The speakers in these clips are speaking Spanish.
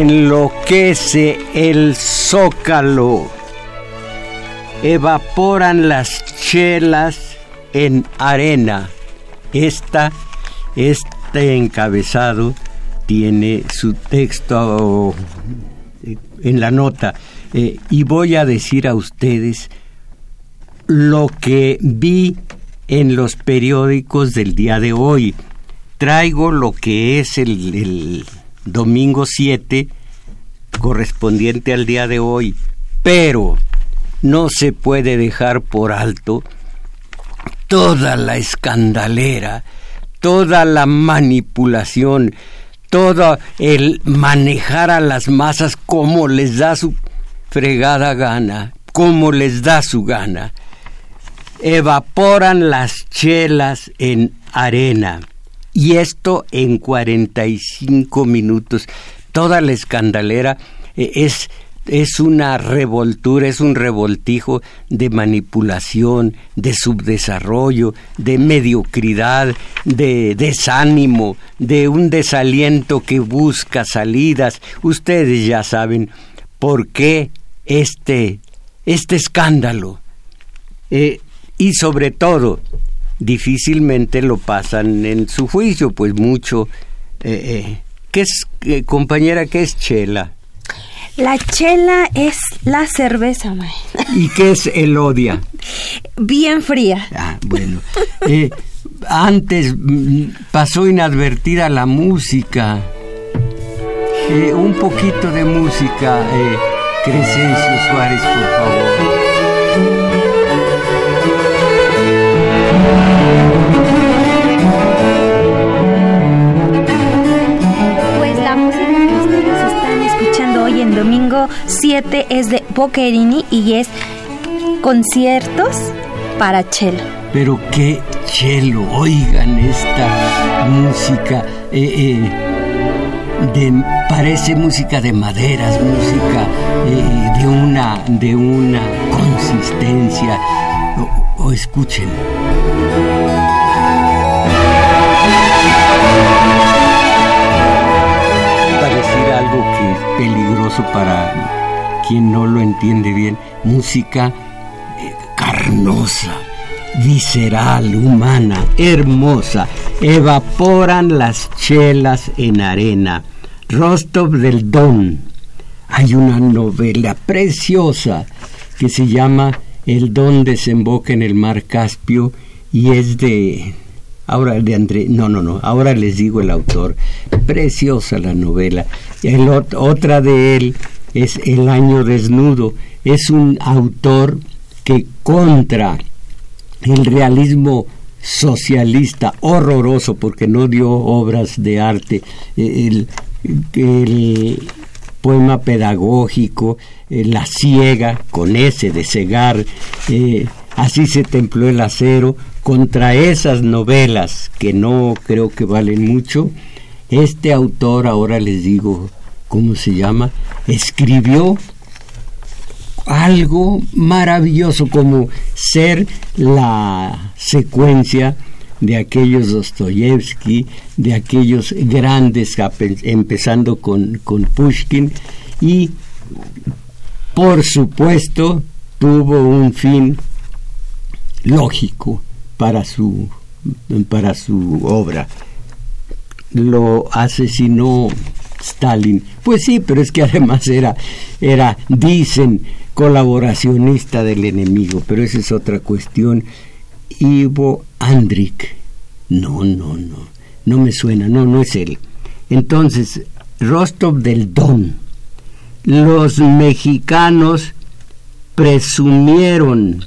Enloquece el zócalo, evaporan las chelas en arena. Esta, este encabezado tiene su texto en la nota eh, y voy a decir a ustedes lo que vi en los periódicos del día de hoy. Traigo lo que es el domingo 7, correspondiente al día de hoy, pero no se puede dejar por alto toda la escandalera, toda la manipulación, todo el manejar a las masas como les da su fregada gana, como les da su gana. Evaporan las chelas en arena y esto en 45 minutos. Toda la escandalera eh, es es una revoltura, es un revoltijo de manipulación, de subdesarrollo, de mediocridad, de desánimo, de un desaliento que busca salidas. Ustedes ya saben por qué este, este escándalo. Eh, y sobre todo, difícilmente lo pasan en su juicio, pues mucho. Eh, ¿Qué es, eh, compañera, qué es chela? La chela es la cerveza, mae. ¿Y qué es el odia? Bien fría. Ah, bueno. antes mm, pasó inadvertida la música. un poquito de música, Crescencio Suárez, por favor. Domingo 7 es de Boccherini y es conciertos para cello. Pero qué cello, oigan esta música. Eh, eh, parece música de maderas, música eh, de, una, de una consistencia. o escuchen. Peligroso para quien no lo entiende bien. Música eh, carnosa, visceral, humana, hermosa. Evaporan las chelas en arena. Rostov del Don. Hay una novela preciosa que se llama El Don desemboca en el mar Caspio y es de ahora de André, no, no, no, ahora les digo el autor, preciosa la novela. El, otra de él es El año desnudo, es un autor que contra el realismo socialista horroroso porque no dio obras de arte, el, poema pedagógico, eh, La ciega, con ese de cegar, eh, así se templó el acero, contra esas novelas que no creo que valen mucho, este autor, ahora les digo cómo se llama, escribió algo maravilloso como ser la secuencia de aquellos Dostoyevsky, de aquellos grandes, empezando con, con Pushkin, y por supuesto tuvo un fin lógico para su, para su obra. lo asesinó Stalin. Pues sí, pero es que además era, era, dicen, colaboracionista del enemigo, pero esa es otra cuestión. Ivo Andrik. No, no, no, no me suena, no, no es él. Entonces, Rostov del Don. Los mexicanos presumieron,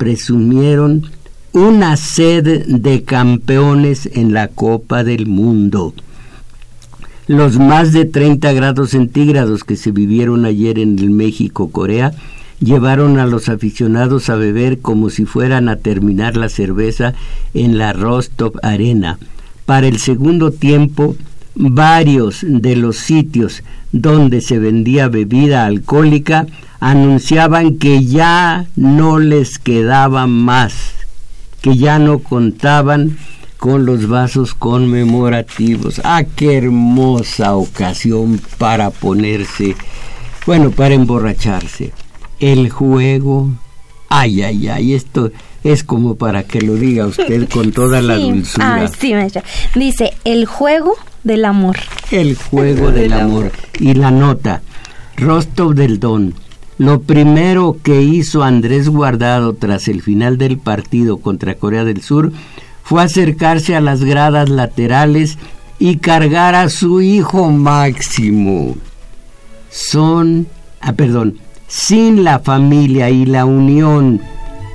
presumieron una sed de campeones en la Copa del Mundo. Los más de 30 grados centígrados que se vivieron ayer en el México-Corea llevaron a los aficionados a beber como si fueran a terminar la cerveza en la Rostov Arena. Para el segundo tiempo, varios de los sitios donde se vendía bebida alcohólica anunciaban que ya no les quedaba más, que ya no contaban con los vasos conmemorativos. ¡Ah, qué hermosa ocasión para ponerse, bueno, para emborracharse! El juego, ay, ay, ay, esto es como para que lo diga usted con toda la dulzura. sí, Dice, el juego del amor. El juego del, amor. Y la nota, Rostov del Don. Lo primero que hizo Andrés Guardado tras el final del partido contra Corea del Sur fue acercarse a las gradas laterales y cargar a su hijo Máximo. Son, ah, perdón, sin la familia y la unión,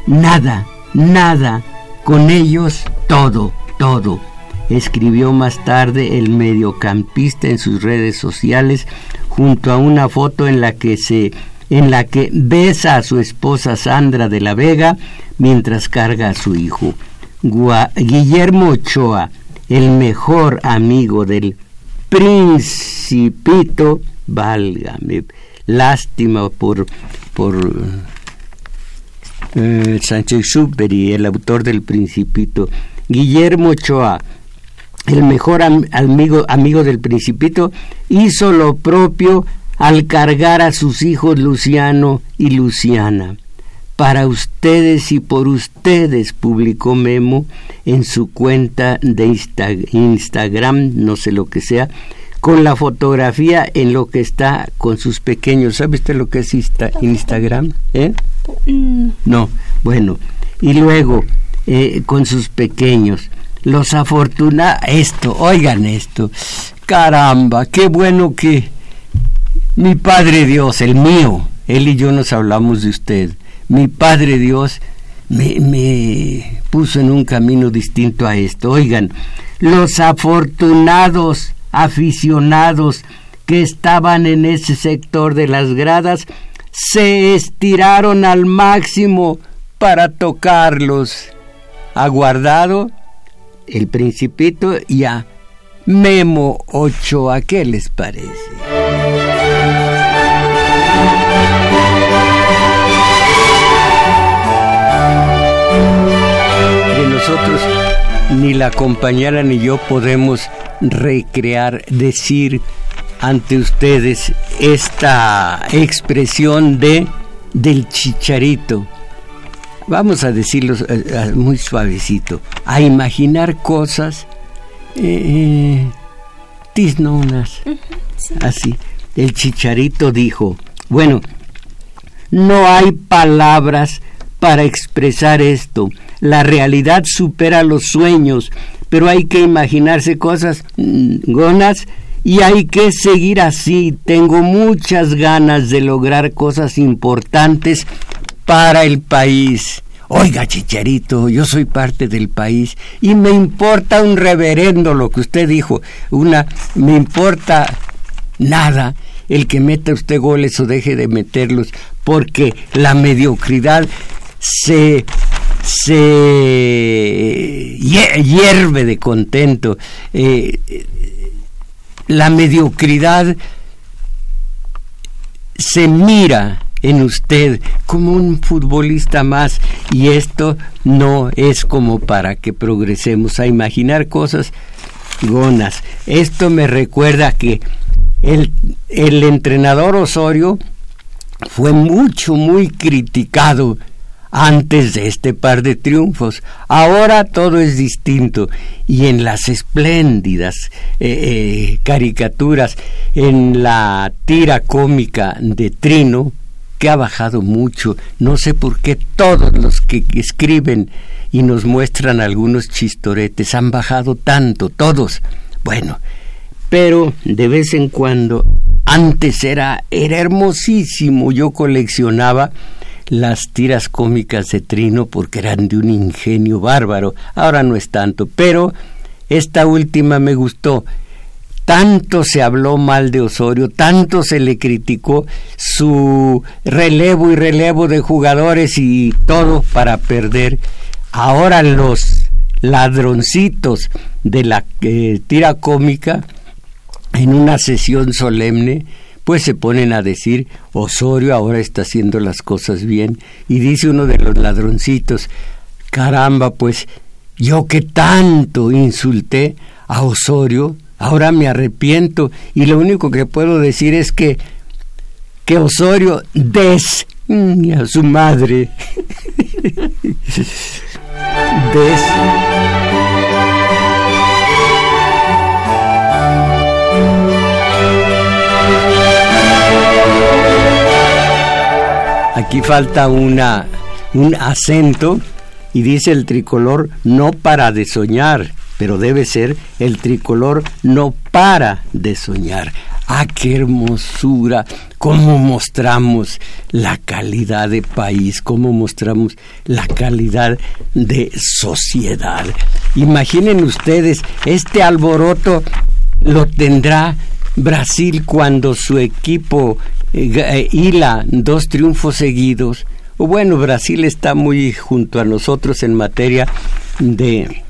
nada, nada, con ellos todo, todo escribió más tarde el mediocampista en sus redes sociales junto a una foto en la que se en la que besa a su esposa Sandra de la Vega mientras carga a su hijo. Guillermo Ochoa, el mejor amigo del principito, válgame, lástima por, por eh, Sánchez el autor del principito. Guillermo Ochoa, el mejor amigo, amigo del principito, hizo lo propio al cargar a sus hijos Luciano y Luciana. Para ustedes y por ustedes, publicó Memo en su cuenta de Instagram, no sé lo que sea, con la fotografía en lo que está con sus pequeños. ¿Sabe usted lo que es Instagram? ¿Eh? Mm. No, bueno. Y luego, eh, con sus pequeños los afortunados, esto, oigan esto, caramba, qué bueno que mi Padre Dios, el mío, él y yo nos hablamos de usted, mi Padre Dios me, me puso en un camino distinto a esto. Oigan, los afortunados aficionados que estaban en ese sector de las gradas se estiraron al máximo para tocarlos. Aguardado el Principito y a Memo Ochoa. ¿Qué les parece? Nosotros, ni la compañera ni yo podemos recrear, decir ante ustedes esta expresión de del chicharito vamos a decirlo eh, eh, muy suavecito, a imaginar cosas eh, tisnonas. Así. El chicharito dijo, bueno, no hay palabras para expresar esto. La realidad supera los sueños, pero hay que imaginarse cosas mm, gonas y hay que seguir así. Tengo muchas ganas de lograr cosas importantes para el país. Oiga, Chicharito, yo soy parte del país y me importa un reverendo lo que usted dijo. Una, me importa nada el que meta usted goles o deje de meterlos, porque la mediocridad se se hierve de contento. Eh, la mediocridad se mira en usted como un futbolista más y esto no es como para que progresemos a imaginar cosas gonas. Esto me recuerda que el, entrenador Osorio fue mucho, muy criticado antes de este par de triunfos. Ahora todo es distinto y en las espléndidas eh, eh, caricaturas, en la tira cómica de Trino, que ha bajado mucho, no sé por qué todos los que escriben y nos muestran algunos chistoretes han bajado tanto, todos. Bueno, pero de vez en cuando, antes era, era hermosísimo, yo coleccionaba las tiras cómicas de Trino porque eran de un ingenio bárbaro. Ahora no es tanto, pero esta última me gustó. Tanto se habló mal de Osorio, tanto se le criticó su relevo y relevo de jugadores y todo para perder. Ahora los ladroncitos de la eh, tira cómica en una sesión solemne pues se ponen a decir, Osorio ahora está haciendo las cosas bien. Y dice uno de los ladroncitos, caramba, pues yo que tanto insulté a Osorio, ahora me arrepiento y lo único que puedo decir es que, que Osorio des a su madre. des Aquí falta una, un acento y dice el tricolor no para de soñar, pero debe ser el tricolor no para de soñar. ¡Ah, qué hermosura! ¿Cómo mostramos la calidad de país? ¿Cómo mostramos la calidad de sociedad? Imaginen ustedes, este alboroto lo tendrá Brasil cuando su equipo eh, hila dos triunfos seguidos. Bueno, Brasil está muy junto a nosotros en materia de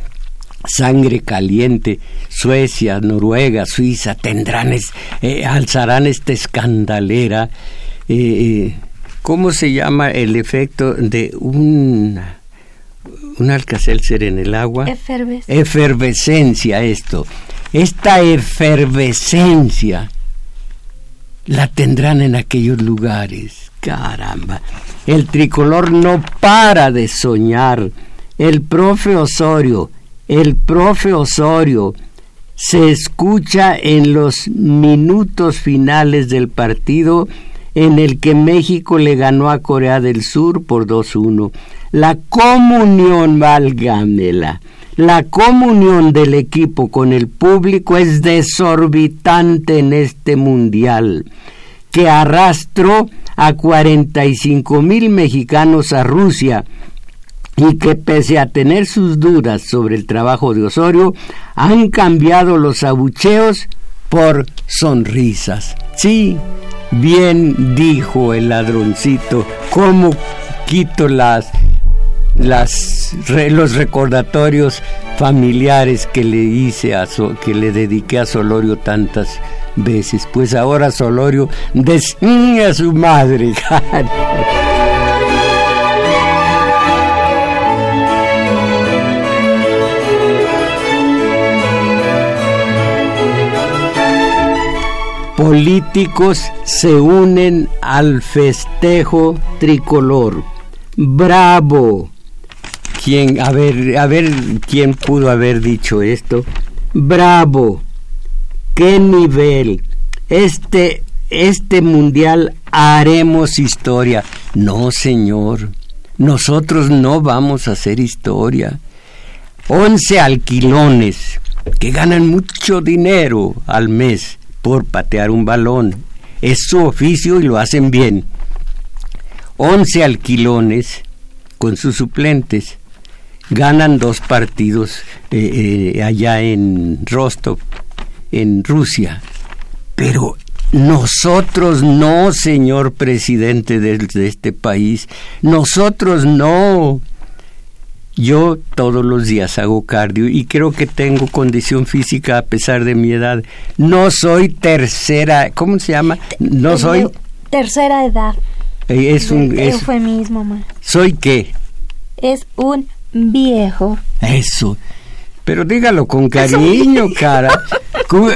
sangre caliente. Suecia, Noruega, Suiza tendrán, eh, alzarán esta escandalera. Eh, ¿Cómo se llama el efecto de un, un alcacelser en el agua? Efervescencia. Efervescencia, esto. Esta efervescencia la tendrán en aquellos lugares. Caramba, el tricolor no para de soñar. El profe Osorio, el profe Osorio se escucha en los minutos finales del partido en el que México le ganó a Corea del Sur por 2-1. La comunión, válgamela. La comunión del equipo con el público es desorbitante en este mundial, que arrastró a 45 mil mexicanos a Rusia y que pese a tener sus dudas sobre el trabajo de Osorio, han cambiado los abucheos por sonrisas. Sí, bien dijo el ladroncito, cómo quito las las, los recordatorios familiares que le hice a que le dediqué a Solorio tantas veces. Pues ahora Solorio desniña a su madre. Políticos se unen al festejo tricolor. ¡Bravo! Quién, a ver, a ver quién pudo haber dicho esto. Bravo, qué nivel. Este, este mundial haremos historia. No, señor, nosotros no vamos a hacer historia. Once alquilones que ganan mucho dinero al mes por patear un balón. Es su oficio y lo hacen bien. Once alquilones con sus suplentes ganan dos partidos eh, eh, allá en Rostov, en Rusia. Pero nosotros no, señor presidente de, de, este país, nosotros no. Yo todos los días hago cardio y creo que tengo condición física a pesar de mi edad. No soy tercera, ¿cómo se llama? No soy... Tercera edad. Eh, es un... Es, eufemismo, mamá. ¿Soy qué? Es un viejo. Eso. Pero dígalo con cariño, cara.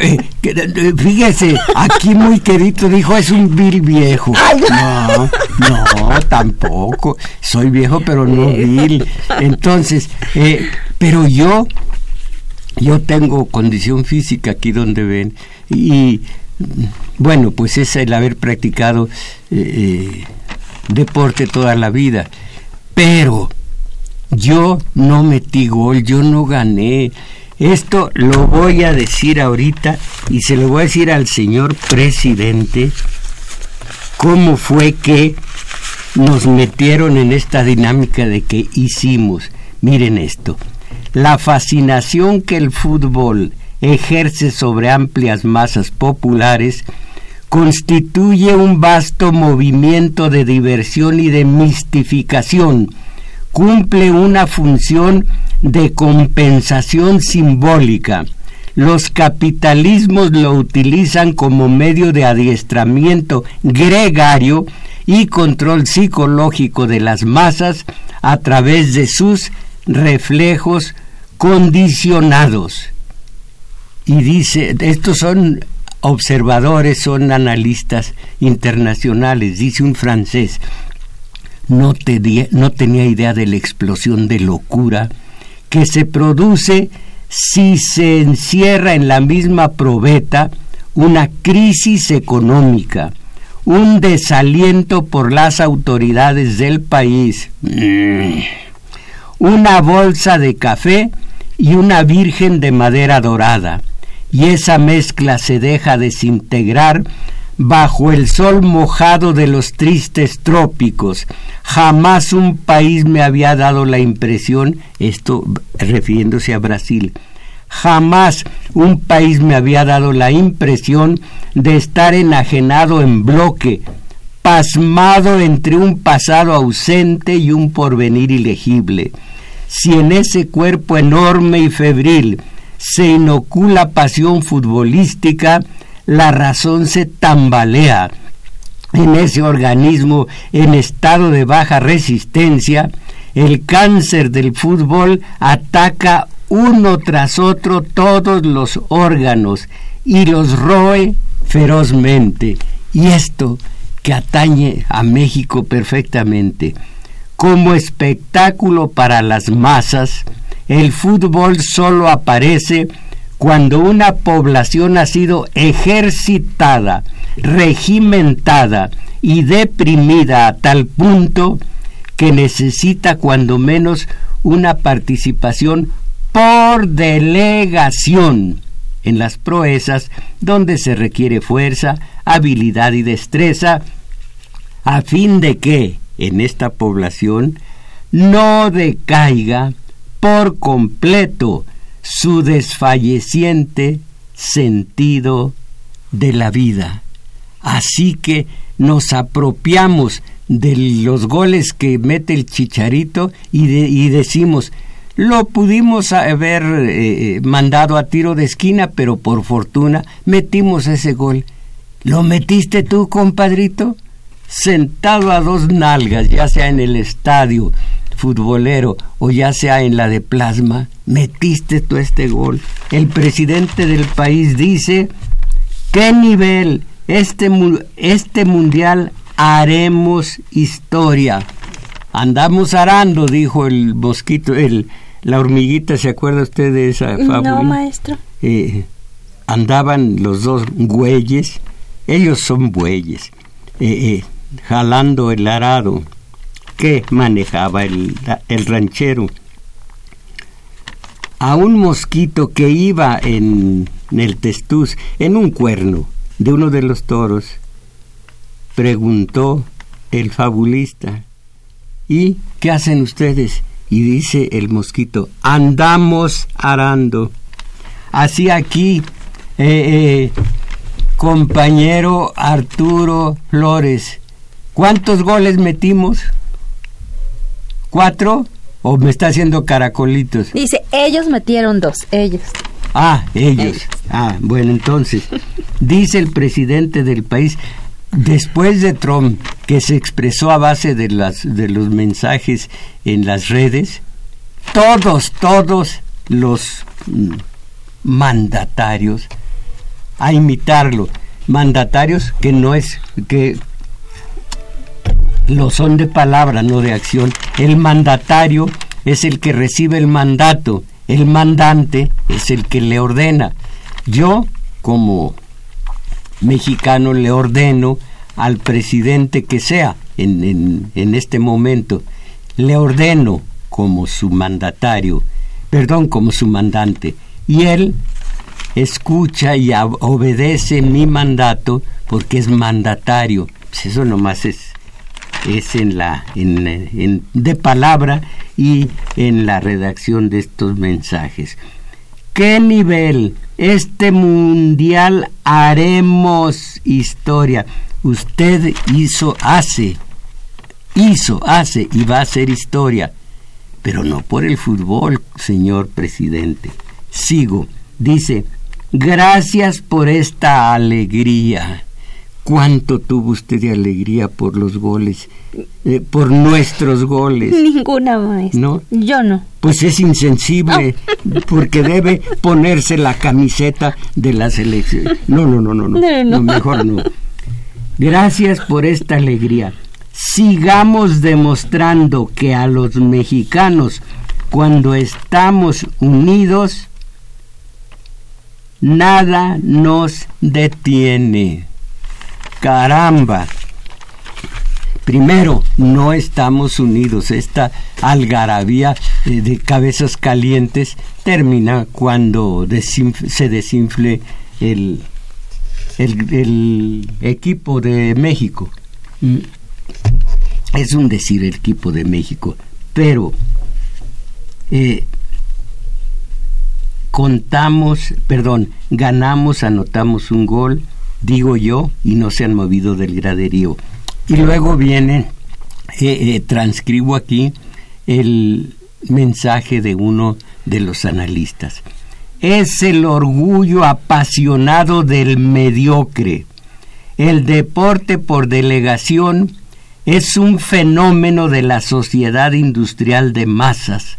Eh, eh, fíjese, aquí muy querido dijo es un vil viejo. No, no, tampoco. Soy viejo, pero no vil. Entonces, eh, pero yo, yo tengo condición física aquí donde ven. Y bueno, pues es el haber practicado deporte toda la vida. Pero yo no metí gol, yo no gané. Esto lo voy a decir ahorita y se lo voy a decir al señor presidente cómo fue que nos metieron en esta dinámica de que hicimos. Miren esto, la fascinación que el fútbol ejerce sobre amplias masas populares constituye un vasto movimiento de diversión y de mistificación cumple una función de compensación simbólica. Los capitalismos lo utilizan como medio de adiestramiento gregario y control psicológico de las masas a través de sus reflejos condicionados. Y dice, estos son observadores, son analistas internacionales, dice un francés, no, no tenía idea de la explosión de locura que se produce si se encierra en la misma probeta una crisis económica, un desaliento por las autoridades del país, mm, una bolsa de café y una virgen de madera dorada, y esa mezcla se deja desintegrar bajo el sol mojado de los tristes trópicos. Jamás un país me había dado la impresión, esto refiriéndose a Brasil, jamás un país me había dado la impresión de estar enajenado en bloque, pasmado entre un pasado ausente y un porvenir ilegible. Si en ese cuerpo enorme y febril se inocula pasión futbolística, la razón se tambalea en ese organismo en estado de baja resistencia, el cáncer del fútbol ataca uno tras otro todos los órganos y los roe ferozmente. Y esto que atañe a México perfectamente. Como espectáculo para las masas, el fútbol solo aparece cuando una población ha sido ejercitada, regimentada y deprimida a tal punto que necesita cuando menos una participación por delegación en las proezas donde se requiere fuerza, habilidad y destreza, a fin de que en esta población no decaiga por completo su desfalleciente sentido de la vida. Así que nos apropiamos de los goles que mete el chicharito y, decimos, lo pudimos haber eh, mandado a tiro de esquina, pero por fortuna metimos ese gol. ¿Lo metiste tú, compadrito? Sentado a dos nalgas, ya sea en el estadio, futbolero o ya sea en la de plasma, metiste tú este gol. El presidente del país dice, ¿qué nivel? Este, este mundial haremos historia. Andamos arando, dijo el mosquito, el, la hormiguita, ¿se acuerda usted de esa fábula? No, maestro. Eh, andaban los dos bueyes, ellos son bueyes, eh, eh, jalando el arado que manejaba el, ranchero. A un mosquito que iba en, el testuz, en un cuerno de uno de los toros, preguntó el fabulista, ¿y qué hacen ustedes? Y dice el mosquito, andamos arando. Así aquí, eh, eh, compañero Arturo Flores, ¿cuántos goles metimos? ¿Cuatro? ¿O me está haciendo caracolitos? Dice, ellos metieron dos, ellos. Ah, ellos. Ah, bueno, entonces, dice el presidente del país, después de Trump, que se expresó a base de, las, de los mensajes en las redes, todos, todos los mm, mandatarios a imitarlo. Mandatarios que no es, que lo son de palabra, no de acción. El mandatario es el que recibe el mandato, el mandante es el que le ordena. Yo, como mexicano, le ordeno al presidente que sea en, en, este momento, le ordeno como su mandatario, perdón, como su mandante, y él escucha y obedece mi mandato porque es mandatario. Pues eso nomás es es en la en, de palabra y en la redacción de estos mensajes. ¿Qué nivel? Este mundial haremos historia. Usted hizo, hace, hizo, hace y va a hacer historia. Pero no por el fútbol, señor presidente. Sigo. Dice, gracias por esta alegría ¿Cuánto tuvo usted de alegría por los goles, eh, por nuestros goles? Ninguna, maestra. ¿No? Yo no. Pues es insensible, porque debe ponerse la camiseta de la selección. No, no, no, no, no, no, no. mejor no. Gracias por esta alegría. Sigamos demostrando que a los mexicanos, cuando estamos unidos, nada nos detiene. Caramba. Primero, no estamos unidos. Esta algarabía eh, de cabezas calientes termina cuando se desinfle el, el, equipo de México. Mm. Es un decir el equipo de México, pero eh, contamos, perdón, ganamos, anotamos un gol, digo yo, y no se han movido del graderío. Y luego viene, eh, eh, transcribo aquí el mensaje de uno de los analistas. Es el orgullo apasionado del mediocre. El deporte por delegación es un fenómeno de la sociedad industrial de masas.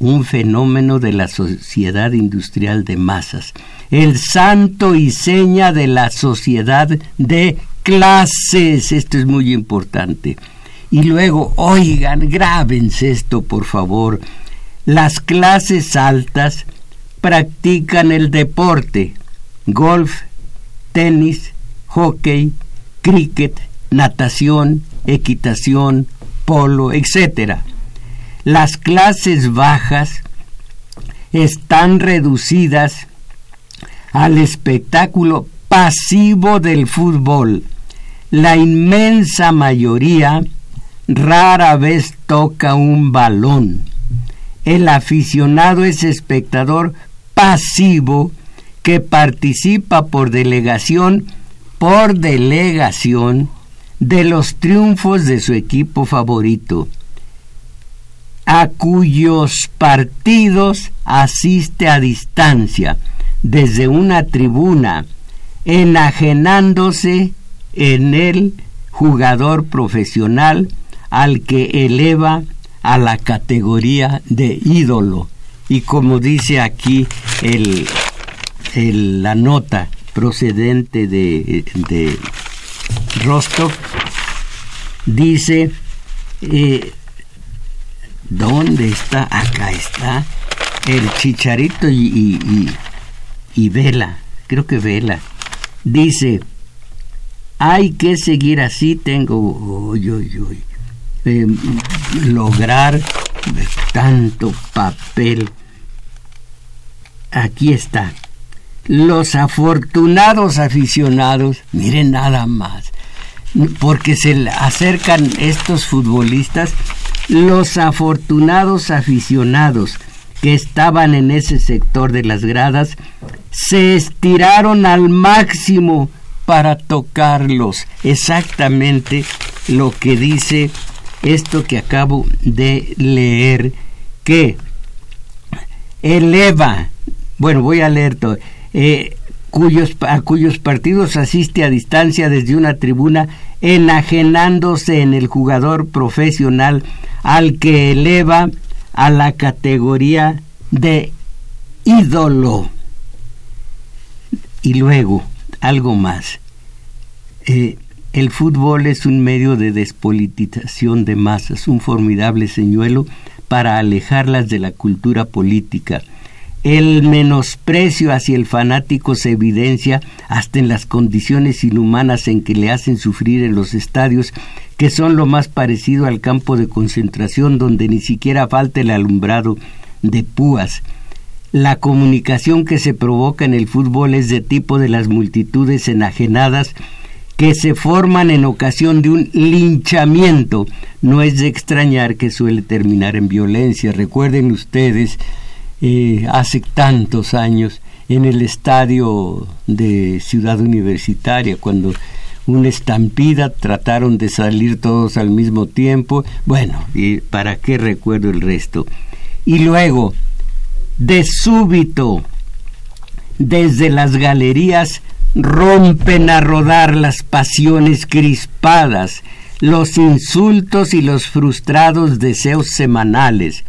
Un fenómeno de la sociedad industrial de masas el santo y seña de la sociedad de clases. Esto es muy importante. Y luego, oigan, grábense esto, por favor. Las clases altas practican el deporte, golf, tenis, hockey, cricket, natación, equitación, polo, etc. Las clases bajas están reducidas al espectáculo pasivo del fútbol. La inmensa mayoría rara vez toca un balón. El aficionado es espectador pasivo que participa por delegación, por delegación, de los triunfos de su equipo favorito, a cuyos partidos asiste a distancia desde una tribuna, enajenándose en el jugador profesional al que eleva a la categoría de ídolo. Y como dice aquí el, la nota procedente de, de Rostov, dice, eh, ¿dónde está? Acá está el chicharito y y Vela, creo que Vela, dice, hay que seguir así, tengo eh, lograr tanto papel. Aquí está. Los afortunados aficionados, miren nada más, porque se acercan estos futbolistas, los afortunados aficionados que estaban en ese sector de las gradas se estiraron al máximo para tocarlos. Exactamente lo que dice esto que acabo de leer, que eleva, bueno, voy a leer todo, eh, cuyos, a cuyos partidos asiste a distancia desde una tribuna, enajenándose en el jugador profesional al que eleva a la categoría de ídolo. Y luego, algo más. Eh, el fútbol es un medio de despolitización de masas, un formidable señuelo para alejarlas de la cultura política. El menosprecio hacia el fanático se evidencia hasta en las condiciones inhumanas en que le hacen sufrir en los estadios, que son lo más parecido al campo de concentración donde ni siquiera falta el alumbrado de púas. La comunicación que se provoca en el fútbol es de tipo de las multitudes enajenadas que se forman en ocasión de un linchamiento. No es de extrañar que suele terminar en violencia. Recuerden ustedes, hace tantos años, en el estadio de Ciudad Universitaria, cuando una estampida trataron de salir todos al mismo tiempo. Bueno, ¿y para qué recuerdo el resto? Y luego, de súbito, desde las galerías rompen a rodar las pasiones crispadas, los insultos y los frustrados deseos semanales.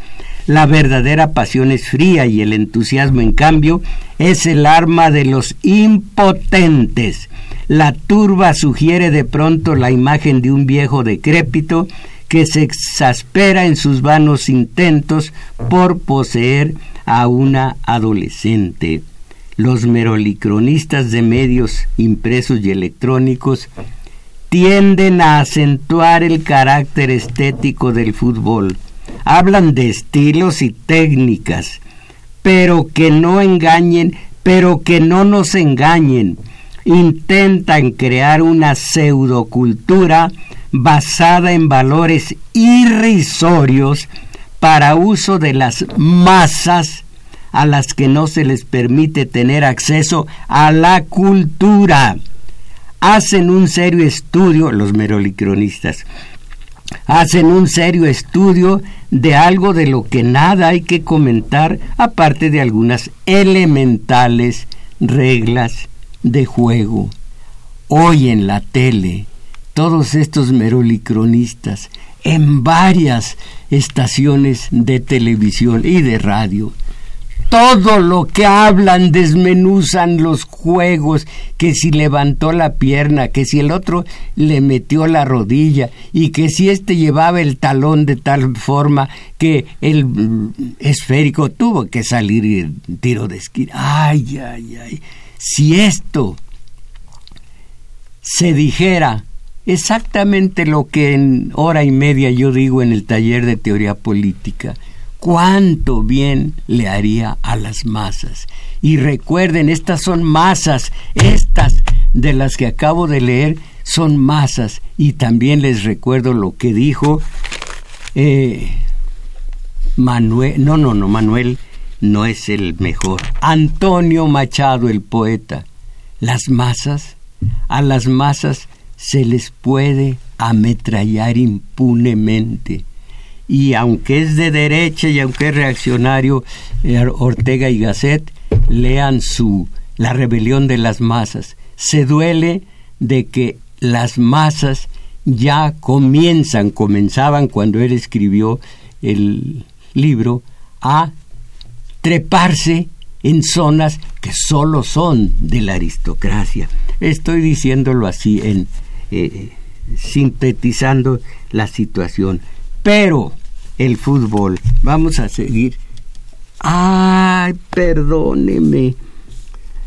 La verdadera pasión es fría y el entusiasmo, en cambio, es el arma de los impotentes. La turba sugiere de pronto la imagen de un viejo decrépito que se exaspera en sus vanos intentos por poseer a una adolescente los merolicronistas de medios impresos y electrónicos tienden a acentuar el carácter estético del fútbol. Hablan de estilos y técnicas, pero que no engañen, pero que no nos engañen. Intentan crear una pseudocultura basada en valores irrisorios para uso de las masas a las que no se les permite tener acceso a la cultura. Hacen un serio estudio, los merolicronistas, hacen un serio estudio de algo de lo que nada hay que comentar, aparte de algunas elementales reglas de juego. Hoy en la tele, todos estos merolicronistas, en varias estaciones de televisión y de radio, todo lo que hablan desmenuzan los juegos, que si levantó la pierna, que si el otro le metió la rodilla y que si éste llevaba el talón de tal forma que el esférico tuvo que salir y tiro de esquina. Ay, ay, ay. Si esto se dijera exactamente lo que en hora y media yo digo en el taller de teoría política, cuánto bien le haría a las masas. Y recuerden, estas son masas, estas de las que acabo de leer son masas. Y también les recuerdo lo que dijo eh, Manuel, no, no, no, Manuel no es el mejor. Antonio Machado, el poeta. Las masas, a las masas se les puede ametrallar impunemente y aunque es de derecha y aunque es reaccionario eh, Ortega y Gasset, lean su La rebelión de las masas. Se duele de que las masas ya comienzan, comenzaban cuando él escribió el libro, a treparse en zonas que solo son de la aristocracia. Estoy diciéndolo así, en eh, sintetizando la situación. Pero el fútbol. Vamos a seguir. Ay, perdóneme.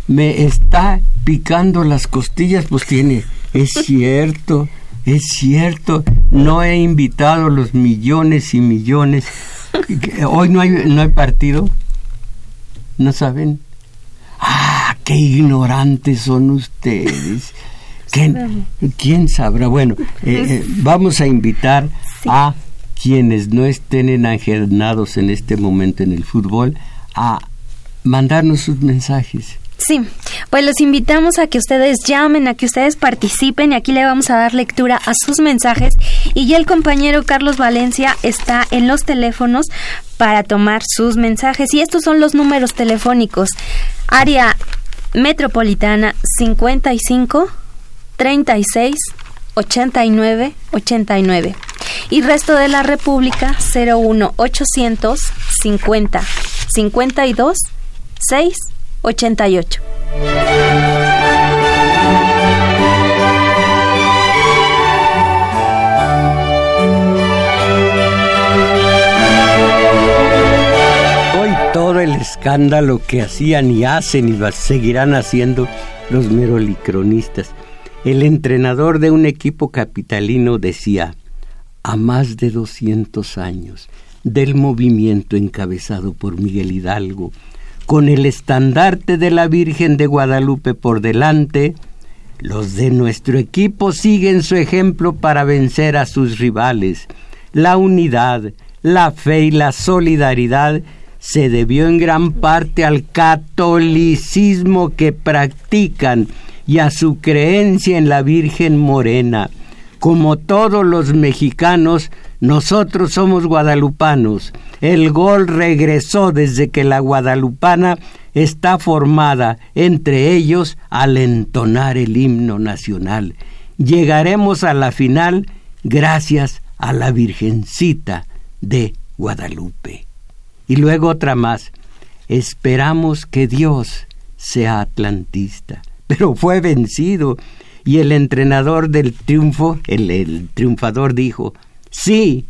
Me está picando las costillas, pues tiene. Es cierto, es cierto. No he invitado los millones y millones. Hoy no hay, no hay partido. ¿No saben? Ah, qué ignorantes son ustedes. ¿Quién, ¿quién sabrá? Bueno, eh, eh, vamos a invitar a quienes no estén enajenados en este momento en el fútbol a mandarnos sus mensajes. Sí, pues los invitamos a que ustedes llamen, a que ustedes participen y aquí le vamos a dar lectura a sus mensajes y ya el compañero Carlos Valencia está en los teléfonos para tomar sus mensajes y estos son los números telefónicos. Área metropolitana 55 36 89 89 y resto de la República 01 800 50 52 6 88. todo el escándalo que hacían y hacen y seguirán haciendo los merolicronistas. El entrenador de un equipo capitalino decía, a más de 200 años del movimiento encabezado por Miguel Hidalgo, con el estandarte de la Virgen de Guadalupe por delante, los de nuestro equipo siguen su ejemplo para vencer a sus rivales. La unidad, la fe y la solidaridad se debió en gran parte al catolicismo que practican y a su creencia en la Virgen Morena. Como todos los mexicanos, nosotros somos guadalupanos. El gol regresó desde que la guadalupana está formada entre ellos al entonar el himno nacional. Llegaremos a la final gracias a la Virgencita de Guadalupe. Y luego otra más. Esperamos que Dios sea atlantista, pero fue vencido. Y el entrenador del triunfo, el, el triunfador, dijo, sí,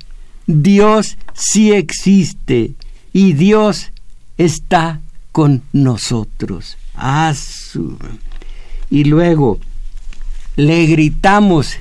Dios sí existe y Dios está con nosotros. Ah, y luego le gritamos,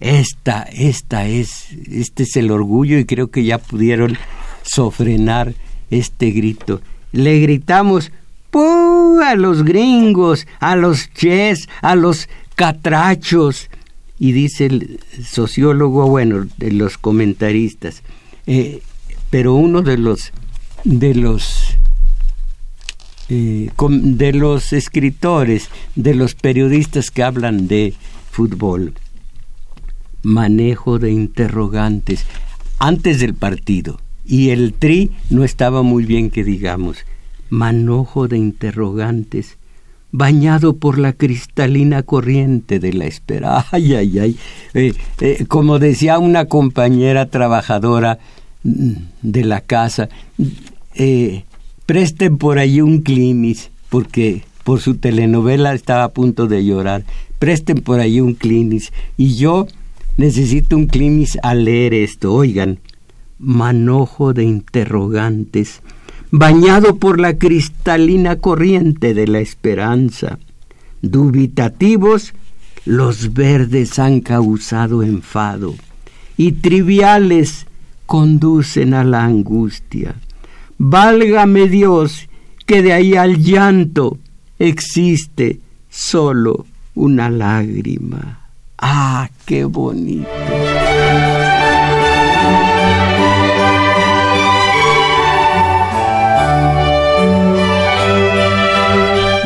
esta, esta es, este es el orgullo y creo que ya pudieron sofrenar este grito. Le gritamos ¡Puh! a los gringos, a los ches, a los catrachos. Y dice el sociólogo, bueno, de los comentaristas, eh, pero uno de los de los eh, de los escritores, de los periodistas que hablan de fútbol, manejo de interrogantes antes del partido y el tri no estaba muy bien que digamos. Manojo de interrogantes, bañado por la cristalina corriente de la espera. Ay, ay, ay. Eh, eh, como decía una compañera trabajadora mm, de la casa, eh, presten por ahí un clinis, porque por su telenovela estaba a punto de llorar. Presten por ahí un clinis. Y yo necesito un clinis a leer esto. Oigan, manojo de interrogantes, bañado por la cristalina corriente de la esperanza. Dubitativos, los verdes han causado enfado, y triviales conducen a la angustia. Válgame Dios, que de ahí al llanto existe solo una lágrima. ¡Ah, qué bonito!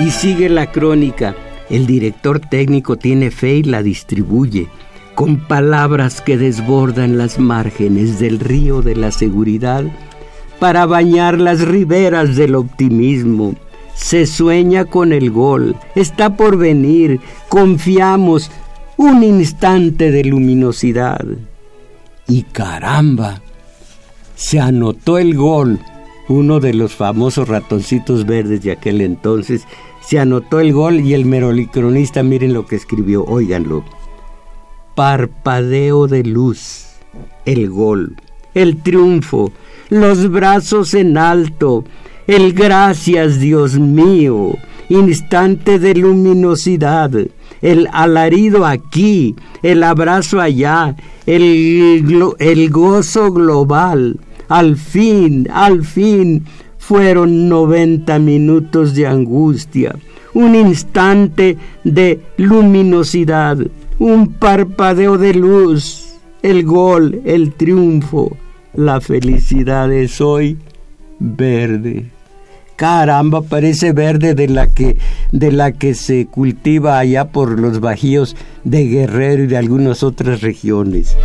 Y sigue la crónica. El director técnico tiene fe y la distribuye, con palabras que desbordan las márgenes del río de la seguridad para bañar las riberas del optimismo. Se sueña con el gol, está por venir, confiamos, un instante de luminosidad. Y caramba, se anotó el gol, uno de los famosos ratoncitos verdes de aquel entonces, se anotó el gol y el merolicronista, miren lo que escribió, óiganlo. Parpadeo de luz, el gol, el triunfo, los brazos en alto, el gracias Dios mío, instante de luminosidad, el alarido aquí, el abrazo allá, el, el gozo global. Al fin, al fin, fueron 90 minutos de angustia, un instante de luminosidad, un parpadeo de luz, el gol, el triunfo, la felicidad es hoy verde. Caramba, parece verde de la que de la que se cultiva allá por los bajíos de Guerrero y de algunas otras regiones.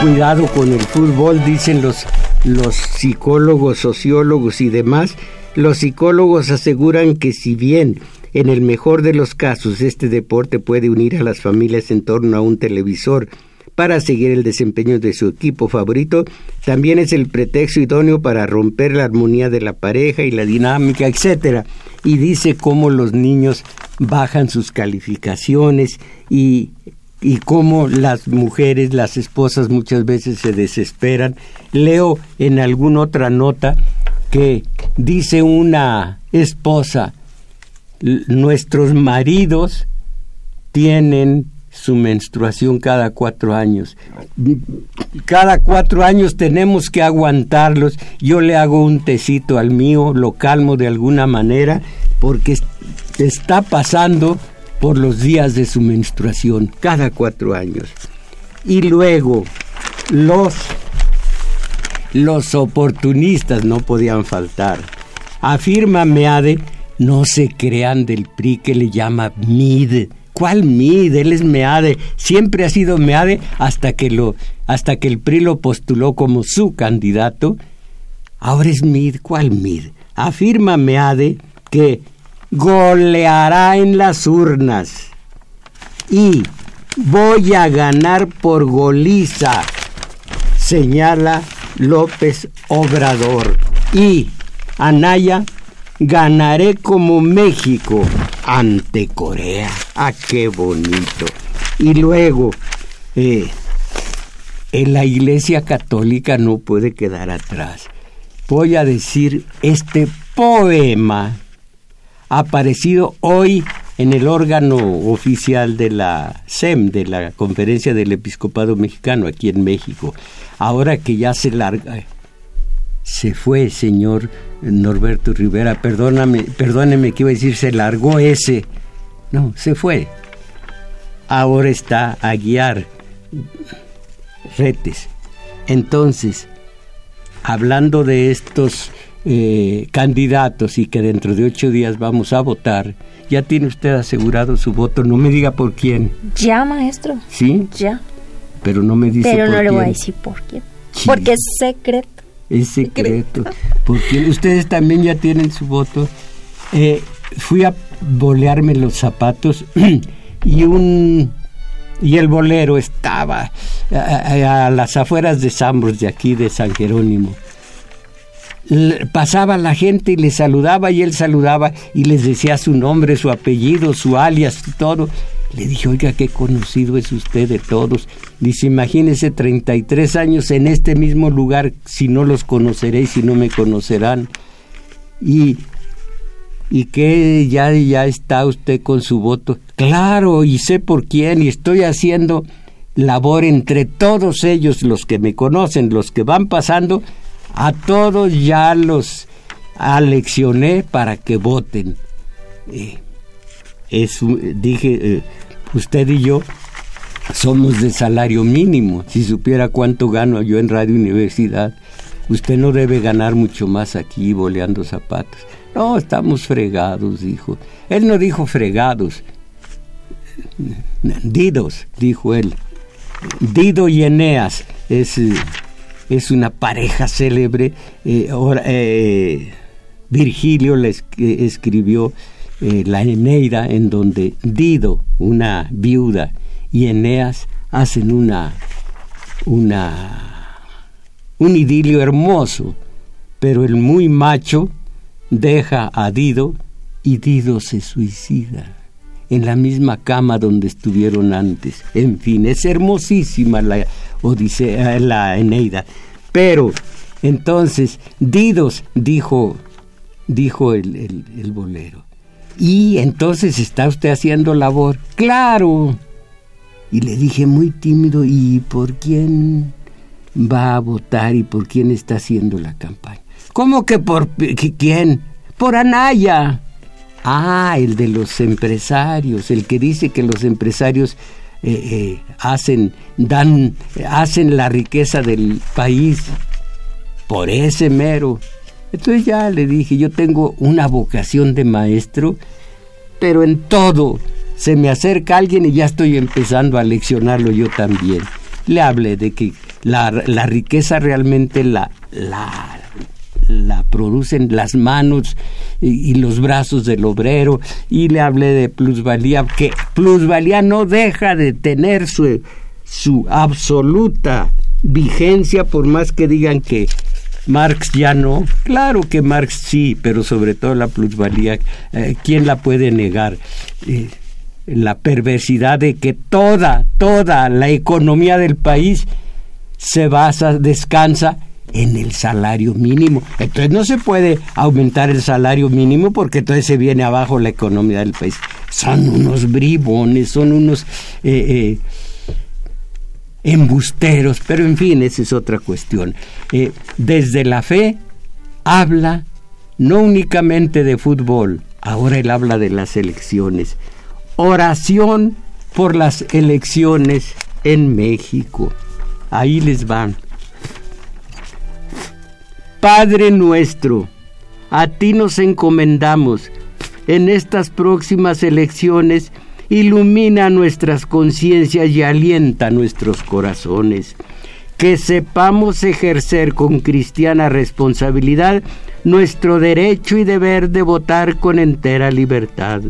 Cuidado con el fútbol, dicen los, los psicólogos, sociólogos y demás. Los psicólogos aseguran que si bien en el mejor de los casos este deporte puede unir a las familias en torno a un televisor para seguir el desempeño de su equipo favorito, también es el pretexto idóneo para romper la armonía de la pareja y la dinámica, etcétera. Y dice cómo los niños bajan sus calificaciones y y cómo las mujeres, las esposas muchas veces se desesperan. Leo en alguna otra nota que dice una esposa, nuestros maridos tienen su menstruación cada cuatro años. Cada cuatro años tenemos que aguantarlos. Yo le hago un tecito al mío, lo calmo de alguna manera, porque está pasando por los días de su menstruación, cada cuatro años. Y luego, los, los oportunistas no podían faltar. Afirma Meade, no se crean del PRI que le llama MID ¿Cuál MID? Él es Meade. Siempre ha sido Meade hasta que, lo, hasta que el PRI lo postuló como su candidato. Ahora es MID. ¿Cuál MID? Afirma Meade que goleará en las urnas y voy a ganar por goliza, señala López Obrador. Y Anaya ganaré como México ante Corea. Ah, qué bonito. Y luego, eh, en la Iglesia Católica no puede quedar atrás. Voy a decir este poema aparecido hoy en el órgano oficial de la SEM, de la Conferencia del Episcopado Mexicano, aquí en México. Ahora que ya se larga, se fue, señor Norberto Rivera, perdóname, perdóneme que iba a decir, se largó ese. No, se fue. Ahora está a guiar retes. Entonces, hablando de estos eh, candidatos y que dentro de ocho días vamos a votar, ya tiene usted asegurado su voto. No me diga por quién. Ya, maestro. ¿Sí? Ya. Pero no me dice Pero por no le quién. voy a decir por quién. Porque es secreto. Es secreto. Porque ustedes también ya tienen su voto. Eh, fui a bolearme los zapatos y un y el bolero estaba a, a- a las afueras de Sambros, de aquí de San Jerónimo. Pasaba la gente y le saludaba y él saludaba y les decía su nombre, su apellido, su alias, todo. Le dije, oiga, qué conocido es usted de todos. Dice, imagínese 33 años en este mismo lugar, si no los conoceréis, si no me conocerán. Y, y que ya, ya está usted con su voto. Claro, y sé por quién, y estoy haciendo labor entre todos ellos, los que me conocen, los que van pasando, a todos ya los aleccioné para que voten. Eh, es dije, eh, usted y yo somos de salario mínimo. Si supiera cuánto gano yo en Radio Universidad, usted no debe ganar mucho más aquí boleando zapatos. No, estamos fregados, dijo. Él no dijo fregados, Didos, dijo él. Dido y Eneas es, eh, es una pareja célebre. eh, eh, Virgilio le es- eh, escribió eh, la Eneida, en donde Dido, una viuda, y Eneas hacen una, un idilio hermoso, pero el muy macho deja a Dido y Dido se suicida en la misma cama donde estuvieron antes. En fin, es hermosísima la Odisea, la Eneida. Pero entonces, Didos dijo, dijo el, el- bolero. Y entonces está usted haciendo labor. Claro. Y le dije muy tímido, ¿y por quién va a votar y por quién está haciendo la campaña? ¿Cómo que por quién? Por Anaya. Ah, el de los empresarios, el que dice que los empresarios eh, eh, hacen, dan, hacen la riqueza del país por ese mero. Entonces ya le dije, yo tengo una vocación de maestro, pero en todo se me acerca alguien y ya estoy empezando a leccionarlo yo también. Le hablé de que la, la riqueza realmente la, la, la producen las manos y, los brazos del obrero y le hablé de plusvalía, que plusvalía no deja de tener su, su absoluta vigencia por más que digan que Marx ya no. Claro que Marx sí, pero sobre todo la plusvalía, eh, ¿quién la puede negar? Eh, la perversidad de que toda, toda la economía del país se basa, descansa en el salario mínimo. Entonces no se puede aumentar el salario mínimo porque entonces se viene abajo la economía del país. Son unos bribones, son unos eh, eh, embusteros, pero en fin, esa es otra cuestión. Eh, desde la fe habla no únicamente de fútbol, ahora él habla de las elecciones. Oración por las elecciones en México. Ahí les van. Padre nuestro, a ti nos encomendamos en estas próximas elecciones, ilumina nuestras conciencias y alienta nuestros corazones. Que sepamos ejercer con cristiana responsabilidad nuestro derecho y deber de votar con entera libertad.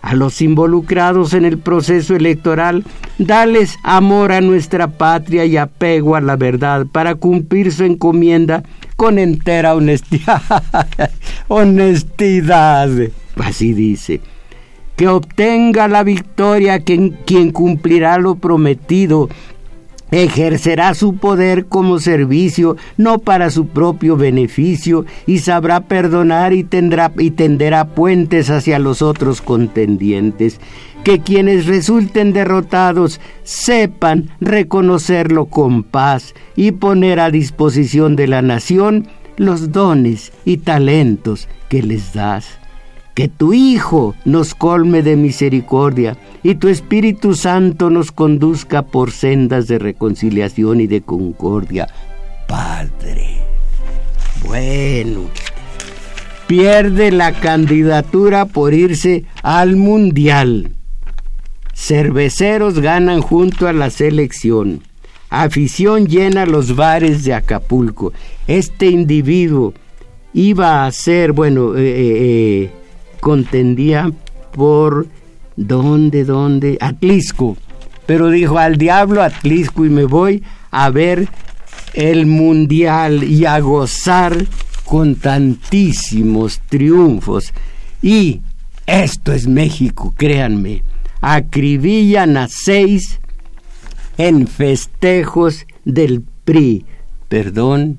A los involucrados en el proceso electoral, dales amor a nuestra patria y apego a la verdad para cumplir su encomienda con entera honestidad. honestidad. Así dice. Que obtenga la victoria quien, cumplirá lo prometido ejercerá su poder como servicio, no para su propio beneficio, y sabrá perdonar y, tendrá, y tenderá puentes hacia los otros contendientes. Que quienes resulten derrotados sepan reconocerlo con paz y poner a disposición de la nación los dones y talentos que les das. Que tu Hijo nos colme de misericordia y tu Espíritu Santo nos conduzca por sendas de reconciliación y de concordia. Padre. Bueno, pierde la candidatura por irse al Mundial. Cerveceros ganan junto a la selección. Afición llena los bares de Acapulco. Este individuo iba a ser, bueno, eh, eh, eh, contendía por ¿dónde, dónde? Atlisco. Pero dijo, al diablo Atlisco y me voy a ver el mundial y a gozar con tantísimos triunfos. Y esto es México, créanme acribillan a seis en festejos del PRI. Perdón,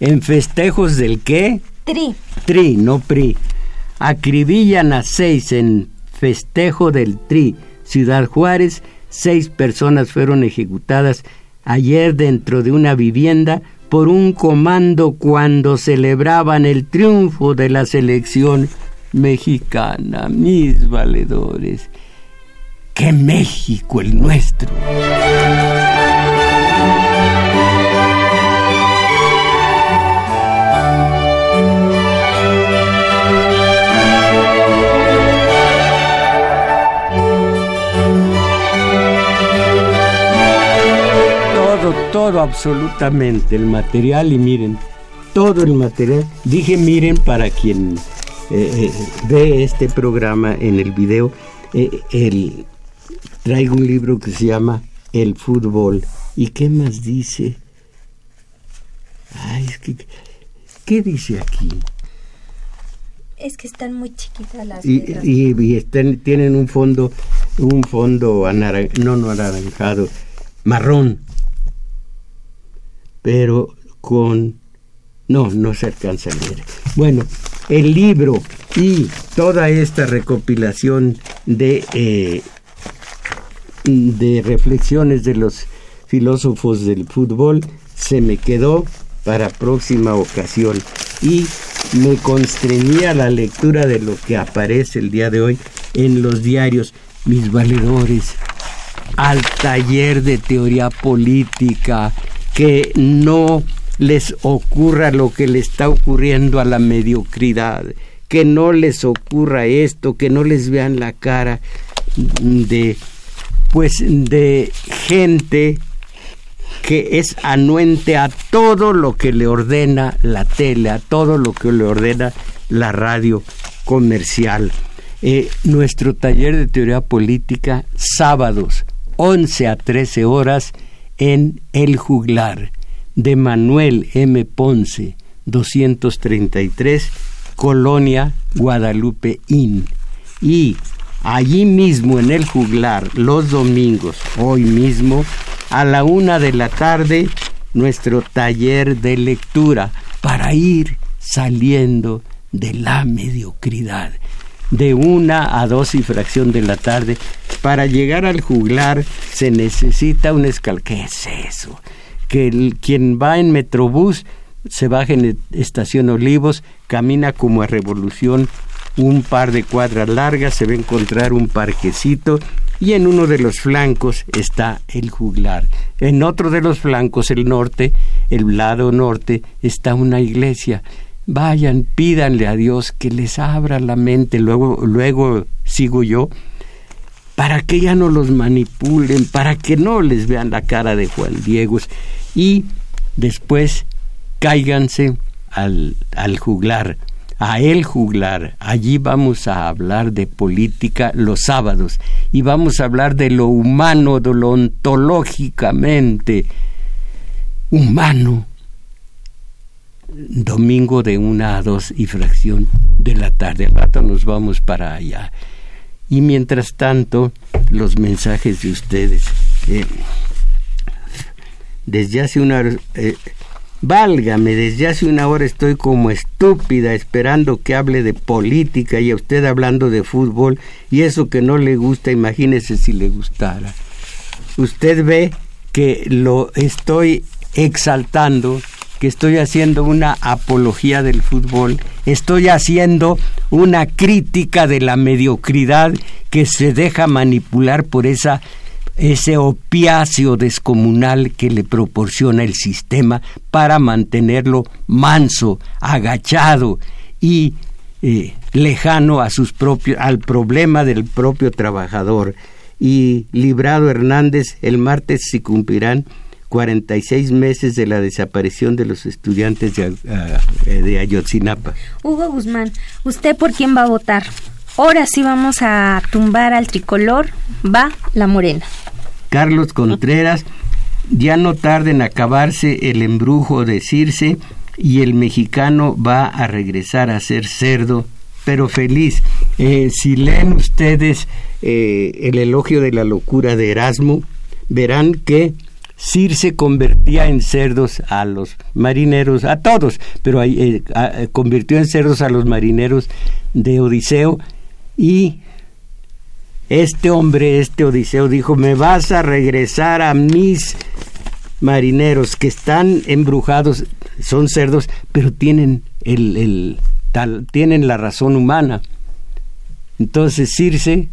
¿en festejos del qué? Tri. Tri, no PRI. Acribillan a seis en festejo del TRI. Ciudad Juárez, seis personas fueron ejecutadas ayer dentro de una vivienda por un comando cuando celebraban el triunfo de la selección mexicana. Mis valedores. ¡Qué México el nuestro! Todo, todo absolutamente, el material y miren, todo el material. Dije miren para quien eh, eh, ve este programa en el video, eh, el, traigo un libro que se llama El fútbol. ¿Y qué más dice? Ay, es que, ¿qué dice aquí? Es que están muy chiquitas las y, y, tienen un fondo, un fondo no, no anaranjado, marrón, pero con, no, no se alcanza a leer. Bueno, el libro y toda esta recopilación de eh, de reflexiones de los filósofos del fútbol se me quedó para próxima ocasión. Y me constreñía la lectura de lo que aparece el día de hoy en los diarios, mis valedores, al taller de teoría política, que no les ocurra lo que le está ocurriendo a la mediocridad, que no les ocurra esto, que no les vean la cara de pues de gente que es anuente a todo lo que le ordena la tele, a todo lo que le ordena la radio comercial. Eh, nuestro taller de teoría política, sábados, 11 a 13 horas, en El Juglar, de Manuel M. Ponce, 233, Colonia Guadalupe Inn. Y allí mismo en el juglar, los domingos, hoy mismo, a la una de la tarde, nuestro taller de lectura para ir saliendo de la mediocridad. De una a dos y fracción de la tarde, para llegar al juglar se necesita un escal. ¿Qué es eso? Que quien va en Metrobús se baja en Estación Olivos, camina como a Revolución un par de cuadras largas, se va a encontrar un parquecito y en uno de los flancos está el juglar. En otro de los flancos, el norte, el lado norte, está una iglesia. Vayan, pídanle a Dios que les abra la mente, luego, luego sigo yo, para que ya no los manipulen, para que no les vean la cara de Juan Diego y después cáiganse al, al juglar a El Juglar. Allí vamos a hablar de política los sábados y vamos a hablar de lo humano, de lo ontológicamente humano. Domingo de una a dos y fracción de la tarde. Al rato nos vamos para allá. Y mientras tanto, los mensajes de ustedes. Eh, desde hace una... Eh, Válgame, desde hace una hora estoy como estúpida esperando que hable de política y a usted hablando de fútbol y eso que no le gusta, imagínese si le gustara. Usted ve que lo estoy exaltando, que estoy haciendo una apología del fútbol, estoy haciendo una crítica de la mediocridad que se deja manipular por esa ese opiáceo descomunal que le proporciona el sistema para mantenerlo manso, agachado y eh, lejano a sus propios, al problema del propio trabajador. Y Librado Hernández, el martes se cumplirán 46 meses de la desaparición de los estudiantes de, eh, de Ayotzinapa. Hugo Guzmán, ¿usted por quién va a votar? Ahora sí vamos a tumbar al tricolor, va la morena. Carlos Contreras, ya no tarda en acabarse el embrujo de Circe y el mexicano va a regresar a ser cerdo, pero feliz. Eh, si leen ustedes eh, el elogio de la locura de Erasmo, verán que Circe convertía en cerdos a los marineros, a todos, pero eh, convirtió en cerdos a los marineros de Odiseo y este hombre, este Odiseo, dijo, me vas a regresar a mis marineros que están embrujados, son cerdos, pero tienen, el, tal, tienen la razón humana. Entonces Circe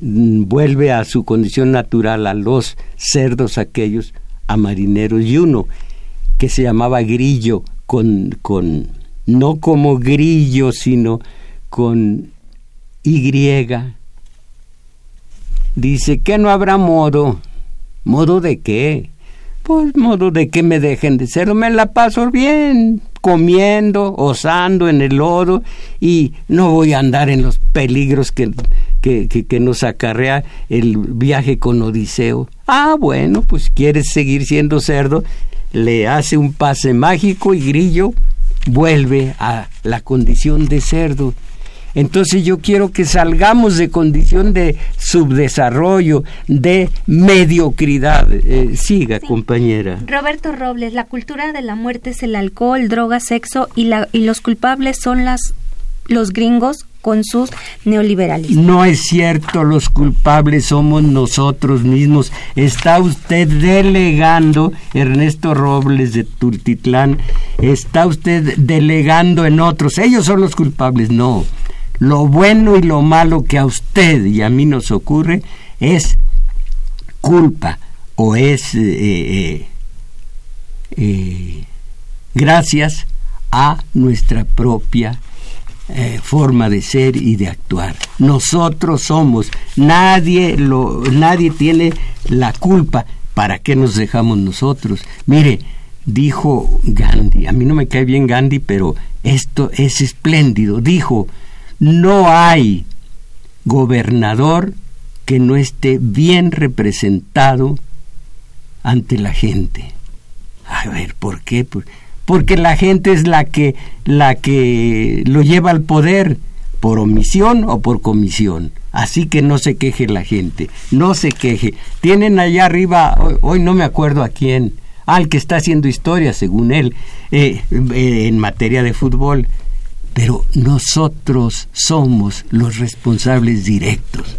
mm, vuelve a su condición natural, a los cerdos aquellos, a marineros, y uno que se llamaba grillo, con, con no como grillo, sino con Y, dice que no habrá modo. ¿Modo de qué? Pues modo de que me dejen de ser, me la paso bien, comiendo, osando en el lodo y no voy a andar en los peligros que, que, que, nos acarrea el viaje con Odiseo. Ah, bueno, pues quieres seguir siendo cerdo, le hace un pase mágico y Grillo vuelve a la condición de cerdo entonces yo quiero que salgamos de condición de subdesarrollo, de mediocridad. Eh, siga, compañera. Roberto Robles, la cultura de la muerte es el alcohol, droga, sexo y, la, y los culpables son las los gringos con sus neoliberalismos. No es cierto, los culpables somos nosotros mismos. Está usted delegando, Ernesto Robles de Tultitlán, está usted delegando en otros. Ellos son los culpables, no lo bueno y lo malo que a usted y a mí nos ocurre es culpa o es eh, eh, eh, gracias a nuestra propia forma de ser y de actuar. Nosotros somos, nadie, lo, nadie tiene la culpa. ¿Para qué nos dejamos nosotros? Mire, dijo Gandhi, a mí no me cae bien Gandhi, pero esto es espléndido, dijo, no hay gobernador que no esté bien representado ante la gente. A ver, ¿por qué? Porque la gente es la que la que lo lleva al poder. por omisión o por comisión. Así que no se queje la gente, no se queje. Tienen allá arriba, hoy, no me acuerdo a quién, al que está haciendo historia, según él, eh, eh, en materia de fútbol. Pero nosotros somos los responsables directos.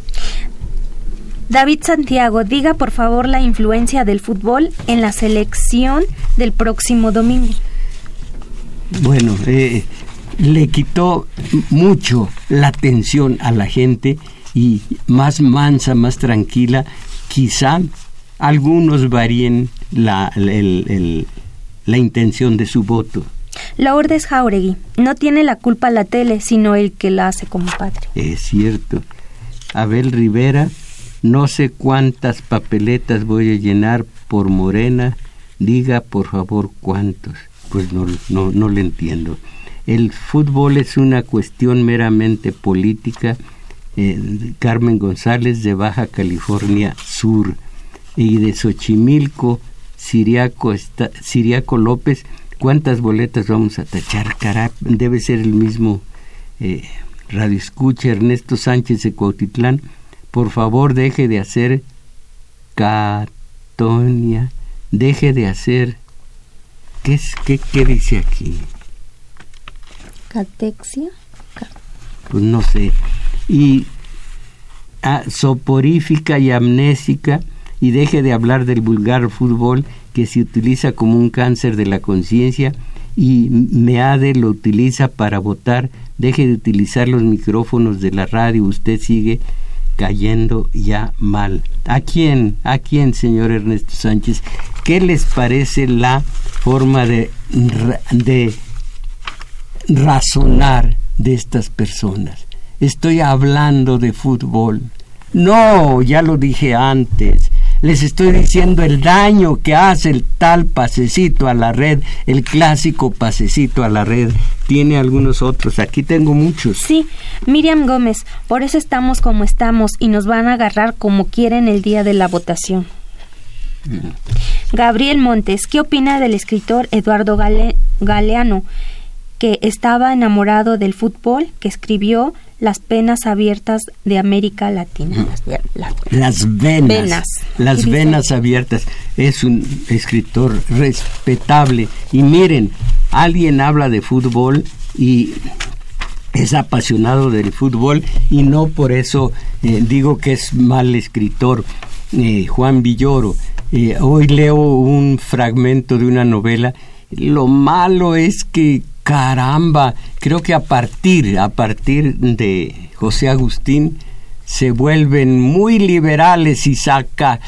David Santiago, diga por favor la influencia del fútbol en la selección del próximo domingo. Bueno, eh, le quitó mucho la atención a la gente y más mansa, más tranquila, quizá algunos varíen la, la intención de su voto. Lourdes Jauregui, no tiene la culpa la tele, sino el que la hace como padre. Es cierto. Abel Rivera, no sé cuántas papeletas voy a llenar por Morena, diga por favor cuántos. Pues no, no, no le entiendo. El fútbol es una cuestión meramente política. Eh, Carmen González de Baja California Sur y de Xochimilco, Siriaco, Siriaco López, ¿cuántas boletas vamos a tachar? Cará, debe ser el mismo eh, Radio Escucha, Ernesto Sánchez de Cuautitlán. Por favor, deje de hacer catonia, deje de hacer... ¿Qué, es, qué, qué dice aquí? Catexia. Pues no sé. Y ah, soporífica y amnésica y deje de hablar del vulgar fútbol que se utiliza como un cáncer de la conciencia y Meade lo utiliza para votar, deje de utilizar los micrófonos de la radio, usted sigue cayendo ya mal. ¿A quién? ¿A quién, señor Ernesto Sánchez? ¿Qué les parece la forma de, de razonar de estas personas. Estoy hablando de fútbol. No, ya lo dije antes. Les estoy diciendo el daño que hace el tal pasecito a la red, el clásico pasecito a la red. Tiene algunos otros, aquí tengo muchos. Sí, Miriam Gómez, por eso estamos como estamos y nos van a agarrar como quieren el día de la votación. Mm. Gabriel Montes, ¿qué opina del escritor Eduardo Galeano? Que estaba enamorado del fútbol, que escribió Las penas abiertas de América Latina. Las, venas. Las venas abiertas. Es un escritor respetable. Y miren, alguien habla de fútbol y es apasionado del fútbol y no por eso eh, digo que es mal escritor. Eh, Juan Villoro. Eh, hoy leo un fragmento de una novela. Lo malo es que caramba, creo que a partir, a partir de José Agustín, se vuelven muy liberales y saca...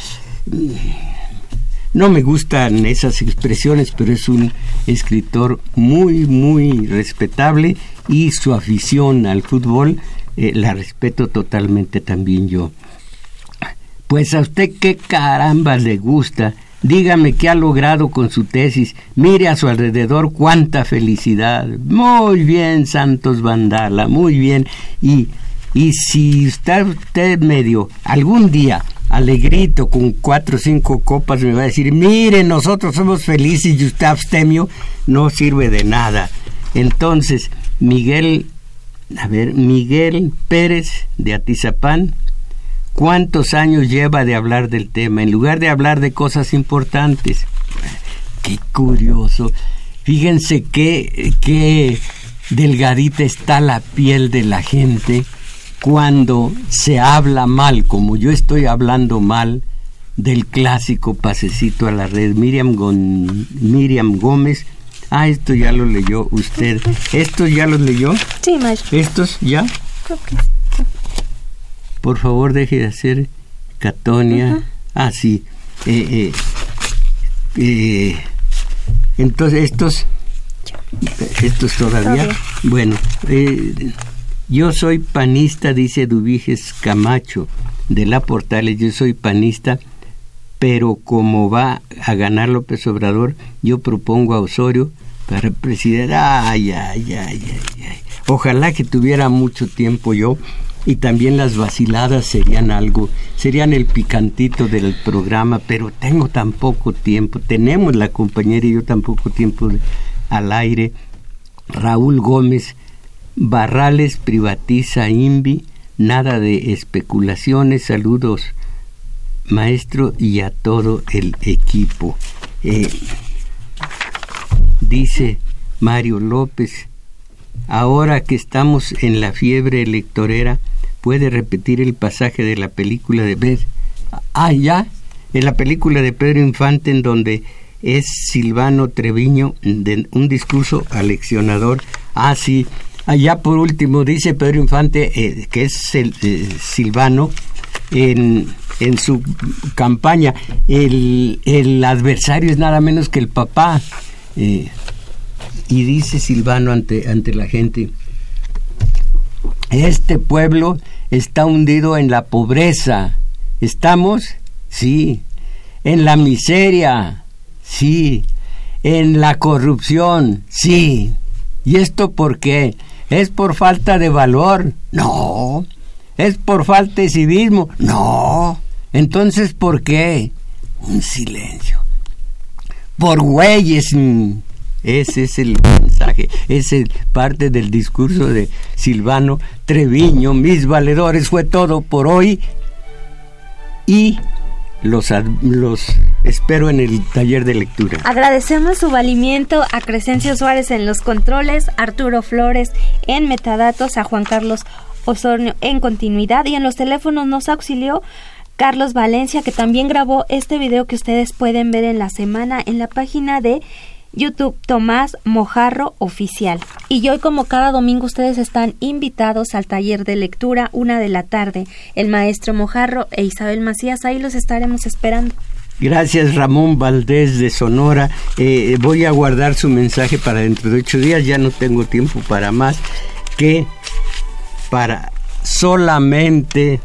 No me gustan esas expresiones, pero es un escritor muy, muy respetable y su afición al fútbol eh, la respeto totalmente también yo. Pues a usted qué caramba le gusta Dígame qué ha logrado con su tesis. Mire a su alrededor cuánta felicidad. Muy bien, Santos Vandala, muy bien. Y, y si está usted medio algún día alegrito con cuatro o cinco copas me va a decir, mire, nosotros somos felices y usted abstemio, no sirve de nada. Entonces, Miguel, a ver, Miguel Pérez de Atizapán, ¿Cuántos años lleva de hablar del tema en lugar de hablar de cosas importantes? Qué curioso. Fíjense qué, qué delgadita está la piel de la gente cuando se habla mal, como yo estoy hablando mal del clásico pasecito a la red. Miriam, Miriam Gómez. Ah, esto ya lo leyó usted. ¿Estos ya los leyó? Sí, maestro. ¿Estos ya? Creo que por favor deje de hacer catonia. Ah, sí. Eh, eh, eh, entonces, estos, estos todavía. Bueno, yo soy panista, dice Dubiges Camacho de la Portales, yo soy panista, pero como va a ganar López Obrador, yo propongo a Osorio para presidente. Ay, ay, ay, ay, ay. Ojalá que tuviera mucho tiempo yo y también las vaciladas serían algo, serían el picantito del programa, pero tengo tan poco tiempo, tenemos la compañera y yo tan poco tiempo al aire. Raúl Gómez, Barrales privatiza INVI, nada de especulaciones, saludos maestro y a todo el equipo. Eh, dice Mario López, ahora que estamos en la fiebre electorera, puede repetir el pasaje de la película de Pedro. Ah, ya, en la película de Pedro Infante, en donde es Silvano Treviño, de un discurso aleccionador. Ah, sí. Allá por último dice Pedro Infante, eh, que es el, eh, Silvano, en, en, su campaña, el, el, adversario es nada menos que el papá. Eh, y dice Silvano ante, ante la gente, este pueblo está hundido en la pobreza. ¿Estamos? Sí. En la miseria. Sí. En la corrupción. Sí. ¿Y esto por qué? ¿Es por falta de valor? No. ¿Es por falta de civismo? No. Entonces, ¿por qué? Un silencio. Por güeyes. Ese es el mensaje, ese es parte del discurso de Silvano Treviño. Mis valedores fue todo por hoy y los, los espero en el taller de lectura. Agradecemos su valimiento a Crescencio Suárez en los controles, Arturo Flores en metadatos, a Juan Carlos Osornio en continuidad y en los teléfonos nos auxilió Carlos Valencia que también grabó este video que ustedes pueden ver en la semana en la página de YouTube Tomás Mojarro Oficial. Y hoy como cada domingo ustedes están invitados al taller de lectura una de la tarde. El maestro Mojarro e Isabel Macías, ahí los estaremos esperando. Gracias Ramón Valdés de Sonora. Eh, voy a guardar su mensaje para dentro de ocho días, ya no tengo tiempo para más que para solamente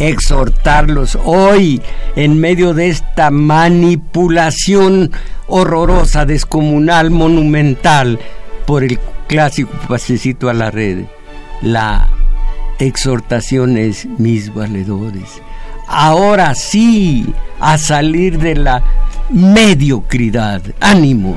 exhortarlos hoy en medio de esta manipulación horrorosa, descomunal, monumental por el clásico pasecito a la red. La exhortación es mis valedores. Ahora sí, a salir de la mediocridad. Ánimo.